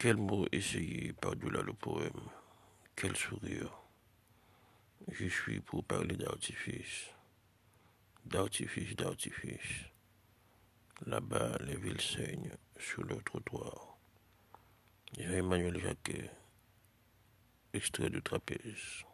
Quel mot essayer par-delà le poème? Quel sourire? Je suis pour parler d'artifice, d'artifice, d'artifice. Là-bas, les villes saignent sur le trottoir. Jean-Emmanuel Jacquet, extrait de trapèze.